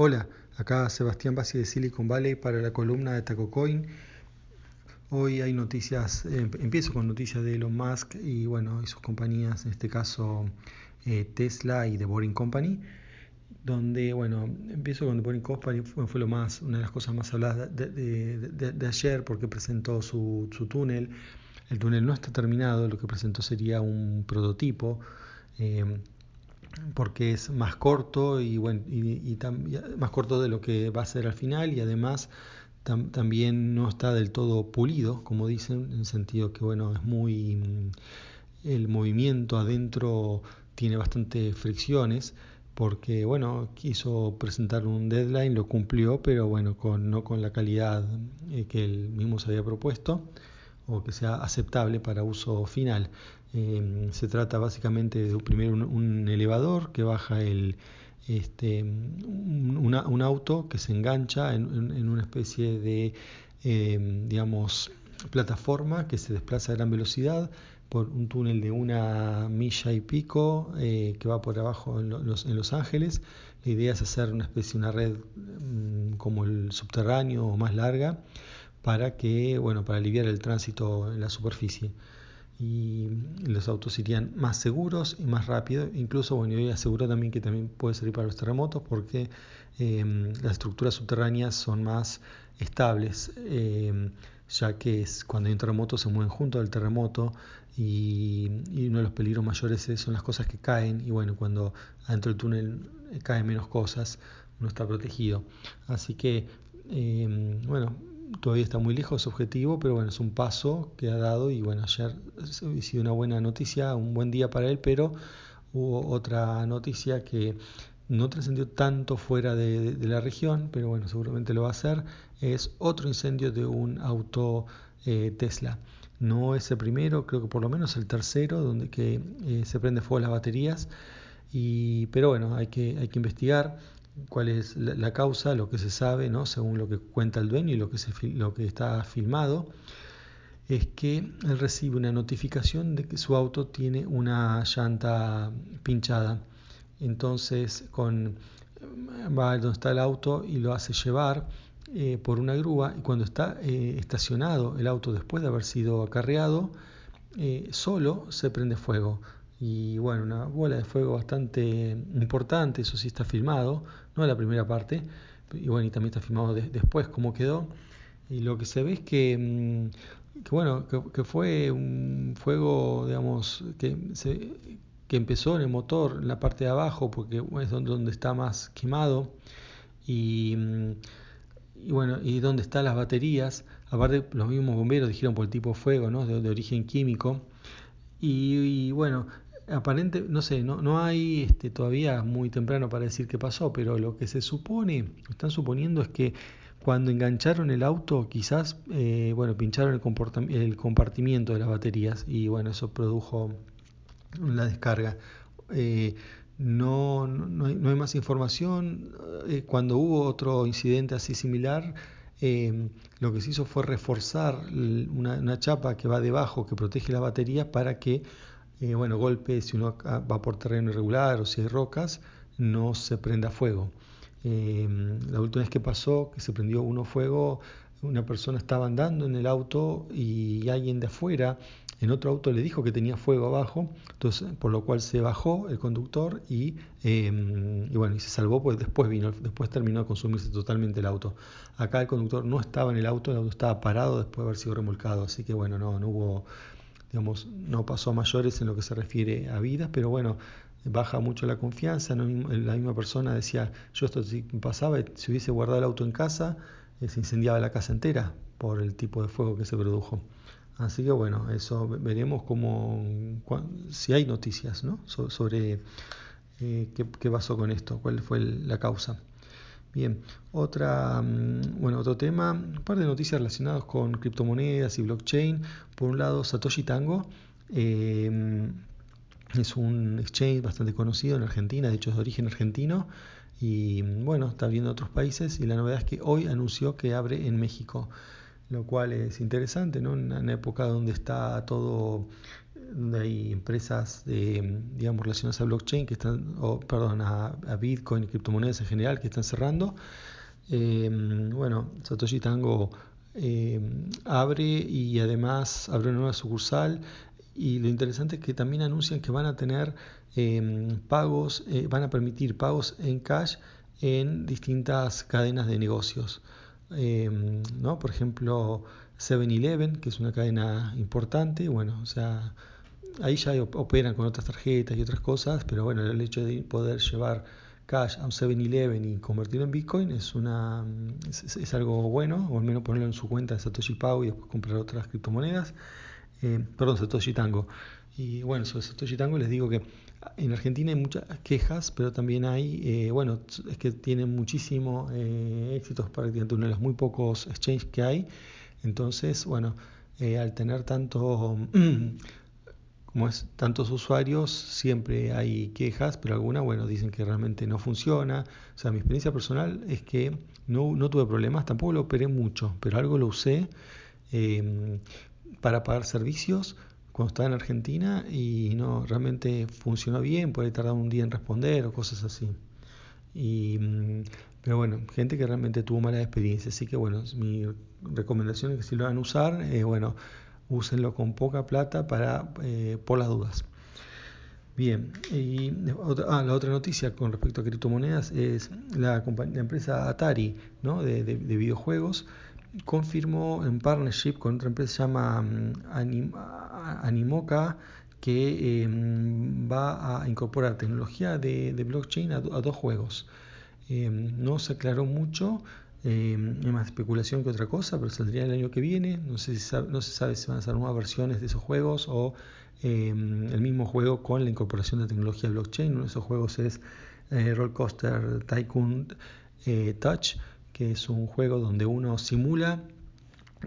Hola, acá Sebastián Bassi de Silicon Valley para la columna de TacoCoin. Hoy hay noticias, eh, empiezo con noticias de Elon Musk y bueno, y sus compañías, en este caso eh, Tesla y The Boring Company, donde bueno, empiezo con The Boring Company, fue, lo más, una de las cosas más habladas de, ayer porque presentó su, túnel. El túnel no está terminado, lo que presentó sería un prototipo. Eh, porque es más corto y, bueno, y, más corto de lo que va a ser al final y además también no está del todo pulido, como dicen, en el sentido que bueno, es muy mm, el movimiento adentro tiene bastante fricciones porque bueno, quiso presentar un deadline, lo cumplió, pero bueno, con, no con la calidad eh, que él mismo se había propuesto o que sea aceptable para uso final. Em, se trata básicamente de primero un, elevador que baja el, este, un, auto que se engancha en, una especie de, em, digamos, plataforma que se desplaza a gran velocidad por un túnel de una milla y pico eh, que va por abajo en los, en los, Ángeles. La idea es hacer una especie, una red mm, como el subterráneo o más larga para que, bueno, para aliviar el tránsito en la superficie. Y los autos irían más seguros y más rápido. Incluso, bueno, yo aseguro también que también puede servir para los terremotos porque em, las estructuras subterráneas son más estables, em, ya que es, cuando hay un terremoto se mueven junto al terremoto y, y, uno de los peligros mayores son las cosas que caen y bueno, cuando adentro del túnel caen menos cosas, uno está protegido. Así que, em, bueno, todavía está muy lejos su objetivo, pero bueno, es un paso que ha dado y bueno, ayer ha sido una buena noticia, un buen día para él, pero hubo otra noticia que no trascendió tanto fuera de, la región, pero bueno, seguramente lo va a hacer, es otro incendio de un auto eh, Tesla. No es el primero, creo que por lo menos el tercero, donde que eh, se prende fuego las baterías, y, pero bueno, hay que, hay que investigar cuál es la, causa, lo que se sabe, ¿no? según lo que cuenta el dueño y lo que, se, lo que está filmado, es que él recibe una notificación de que su auto tiene una llanta pinchada. Entonces con, va donde está el auto y lo hace llevar eh, por una grúa y cuando está eh, estacionado el auto después de haber sido acarreado, eh, solo se prende fuego y bueno, una bola de fuego bastante importante, eso sí está filmado, no la primera parte, y bueno, y también está filmado después cómo quedó, y lo que se ve es que, mm, bueno, que, fue un fuego, digamos, que, se, que empezó en el motor, en la parte de abajo, porque es donde, está más quemado, y, mm, bueno, y donde están las baterías, aparte los mismos bomberos dijeron por el tipo de fuego, ¿no? de, origen químico, y, bueno, aparente, no sé, no, no hay este, todavía muy temprano para decir qué pasó, pero lo que se supone, están suponiendo es que cuando engancharon el auto, quizás, eh, bueno, pincharon el, el compartimiento de las baterías y bueno, eso produjo la descarga. Eh, no, no, hay, no, hay, más información. Eh, cuando hubo otro incidente así similar, lo que se hizo fue reforzar una, una, chapa que va debajo, que protege la batería, para que eh, bueno, golpe, si uno va por terreno irregular o si hay rocas, no se prenda fuego. Em, la última vez que pasó, que se prendió uno fuego, una persona estaba andando en el auto y alguien de afuera en otro auto le dijo que tenía fuego abajo, entonces por lo cual se bajó el conductor y, em, y bueno, y se salvó, pues después vino, después terminó de consumirse totalmente el auto. Acá el conductor no estaba en el auto, el auto estaba parado después de haber sido remolcado, así que bueno, no, no hubo digamos, no pasó a mayores en lo que se refiere a vidas, pero bueno, baja mucho la confianza. La misma persona decía, yo esto si pasaba, si hubiese guardado el auto en casa, eh, se incendiaba la casa entera por el tipo de fuego que se produjo. Así que bueno, eso veremos cómo, si hay noticias ¿no? sobre eh, qué, qué, pasó con esto, cuál fue la causa. Bien, otra, mm, bueno, otro tema, un par de noticias relacionadas con criptomonedas y blockchain. Por un lado, Satoshi Tango eh, es un exchange bastante conocido en Argentina, de hecho es de origen argentino y bueno, está abriendo otros países y la novedad es que hoy anunció que abre en México, lo cual es interesante, ¿no? En una época donde está todo donde hay empresas de, digamos, relacionadas a blockchain que están, o perdón, a, Bitcoin y criptomonedas en general que están cerrando. Eh, bueno, Satoshi Tango eh, abre y además abre una nueva sucursal y lo interesante es que también anuncian que van a tener eh, pagos, van a permitir pagos en cash en distintas cadenas de negocios. ¿no? Por ejemplo, 7-Eleven, que es una cadena importante, bueno, o sea, ahí ya operan con otras tarjetas y otras cosas, pero bueno, el hecho de poder llevar cash a un 7-Eleven y convertirlo en Bitcoin es, una, algo bueno, o al menos ponerlo en su cuenta de Satoshi Pau y después comprar otras criptomonedas. Eh, perdón, Satoshi Tango. Y bueno, sobre Satoshi Tango les digo que en Argentina hay muchas quejas, pero también hay, eh, bueno, es que tienen muchísimo eh, éxitos, prácticamente uno de los muy pocos exchanges que hay. Entonces, bueno, eh, al tener tanto como es tantos usuarios, siempre hay quejas, pero algunas, bueno, dicen que realmente no funciona. O sea, mi experiencia personal es que no, no tuve problemas, tampoco lo operé mucho, pero algo lo usé em, para pagar servicios cuando estaba en Argentina y no, realmente funcionó bien, puede tardar un día en responder o cosas así. Y, mm, pero bueno, gente que realmente tuvo mala experiencia, así que bueno, mi recomendación es que si lo van a usar, eh, bueno, úsenlo con poca plata para, eh, por las dudas. Bien, y ah, la otra noticia con respecto a criptomonedas es la, la empresa Atari ¿no? de, videojuegos confirmó en partnership con otra empresa que se llama mm, Animoca que em, va a incorporar tecnología de, blockchain a, dos juegos. Em, no se aclaró mucho, eh, más especulación que otra cosa, pero saldría el año que viene. No, sé si no se sabe si van a ser nuevas versiones de esos juegos o em, el mismo juego con la incorporación de tecnología blockchain. Uno de esos juegos es eh, Roller Coaster Tycoon eh, Touch, que es un juego donde uno simula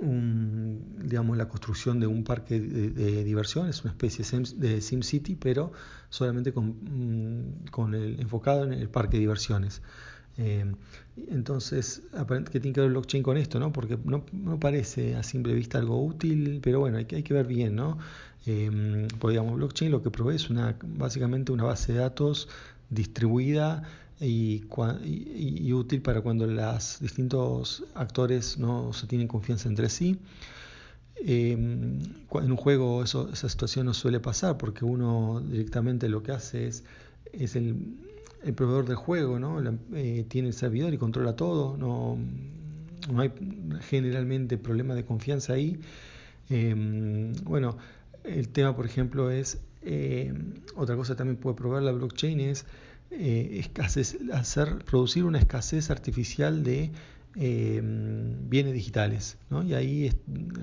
digamos, la construcción de un parque de, diversión, es una especie de SimCity, pero solamente mm, con el, enfocado en el parque de diversiones. Eh, entonces, ¿qué tiene que ver el blockchain con esto? ¿no? Porque no, parece a simple vista algo útil, pero bueno, hay que, ver bien. ¿no? Eh, digamos, blockchain lo que provee es una, básicamente una base de datos distribuida y, útil para cuando los distintos actores no se tienen confianza entre sí. Eh, en un juego eso, esa situación no suele pasar porque uno directamente lo que hace es, es el, el proveedor del juego, ¿no? Eh, tiene el servidor y controla todo, no, no hay generalmente problema de confianza ahí. Em, bueno, el tema, por ejemplo, es, em, otra cosa también puede proveer la blockchain es eh, hacer, producir una escasez artificial de em, bienes digitales, ¿no? Y ahí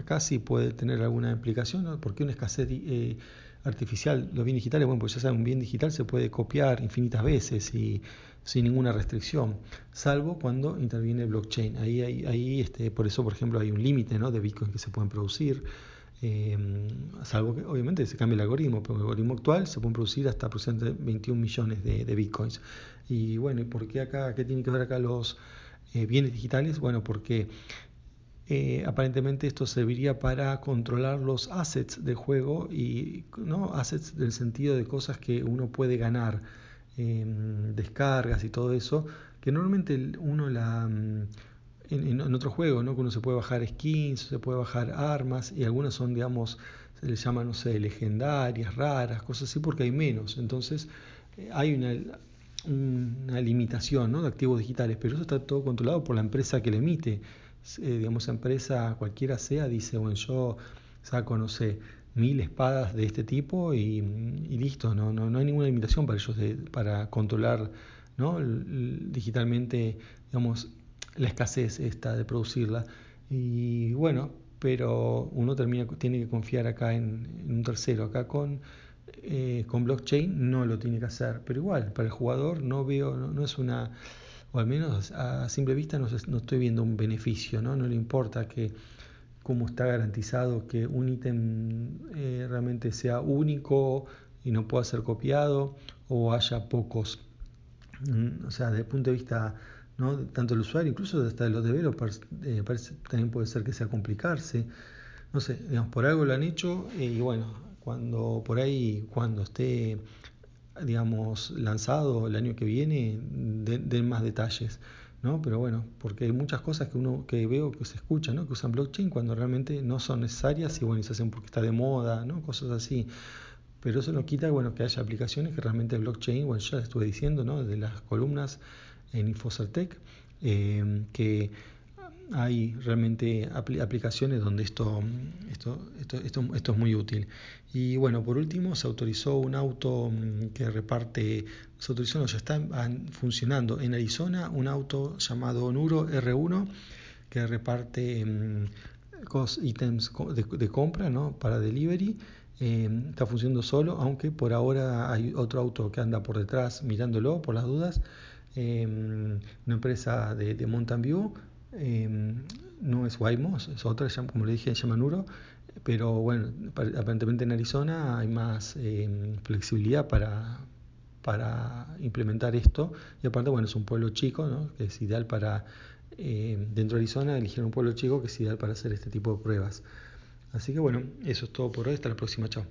casi puede tener alguna implicación, ¿no? Porque una escasez eh, artificial, los bienes digitales, bueno, pues ya saben, un bien digital se puede copiar infinitas veces y sin ninguna restricción, salvo cuando interviene blockchain. Ahí, ahí, ahí este, por eso, por ejemplo, hay un límite ¿no? de bitcoins que se pueden producir, em, salvo que obviamente se cambie el algoritmo, pero el algoritmo actual se pueden producir hasta aproximadamente 21 millones de, bitcoins. Y bueno, ¿y por qué acá, qué tienen que ver acá los eh, bienes digitales? Bueno, porque eh, aparentemente esto serviría para controlar los assets del juego y no assets del sentido de cosas que uno puede ganar, em, descargas y todo eso, que normalmente uno la mm, en, en, otro juego, ¿no? que uno se puede bajar skins, se puede bajar armas y algunas son, digamos, se les llama, no sé, legendarias, raras, cosas así, porque hay menos. Entonces eh, hay una, una limitación ¿no? de activos digitales, pero eso está todo controlado por la empresa que le emite eh, digamos, empresa cualquiera sea, dice, bueno, yo saco, no sé, mil espadas de este tipo y, listo, no, no, no, hay ninguna limitación para ellos de, para controlar ¿no? digitalmente, digamos, la escasez esta de producirla. Y bueno, pero uno termina, tiene que confiar acá en, un tercero, acá con, eh, con blockchain no lo tiene que hacer, pero igual, para el jugador no veo, no es una o al menos a simple vista no, estoy viendo un beneficio, ¿no? No le importa que cómo está garantizado que un ítem eh, realmente sea único y no pueda ser copiado o haya pocos. Mm, o sea, desde el punto de vista ¿no? tanto del usuario, incluso hasta de los developers, eh, también puede ser que sea complicarse. No sé, digamos, por algo lo han hecho y bueno, cuando por ahí, cuando esté, digamos, lanzado el año que viene, den, más detalles. ¿no? Pero bueno, porque hay muchas cosas que uno que veo que se escucha, ¿no? Que usan blockchain cuando realmente no son necesarias y bueno, se hacen porque está de moda, ¿no? Cosas así. Pero eso no quita, bueno, que haya aplicaciones que realmente blockchain, bueno, ya estuve diciendo, ¿no? De las columnas en Infocertec, eh, que hay realmente aplicaciones donde esto, esto, esto, esto, es muy útil. Y bueno, por último, se autorizó un auto mm, que reparte, se autorizó, no, ya está funcionando en Arizona, un auto llamado Nuro R1 que reparte mm, ítems de, compra ¿no? para delivery. Eh, está funcionando solo, aunque por ahora hay otro auto que anda por detrás mirándolo por las dudas. Eh, una empresa de, de Mountain View Em, no es Waymo, es otra, como le dije, se llama Nuro, pero bueno, aparentemente en Arizona hay más em, flexibilidad para, para implementar esto y aparte, bueno, es un pueblo chico, ¿no? que es ideal para, em, dentro de Arizona eligieron un pueblo chico que es ideal para hacer este tipo de pruebas. Así que bueno, eso es todo por hoy, hasta la próxima, chao.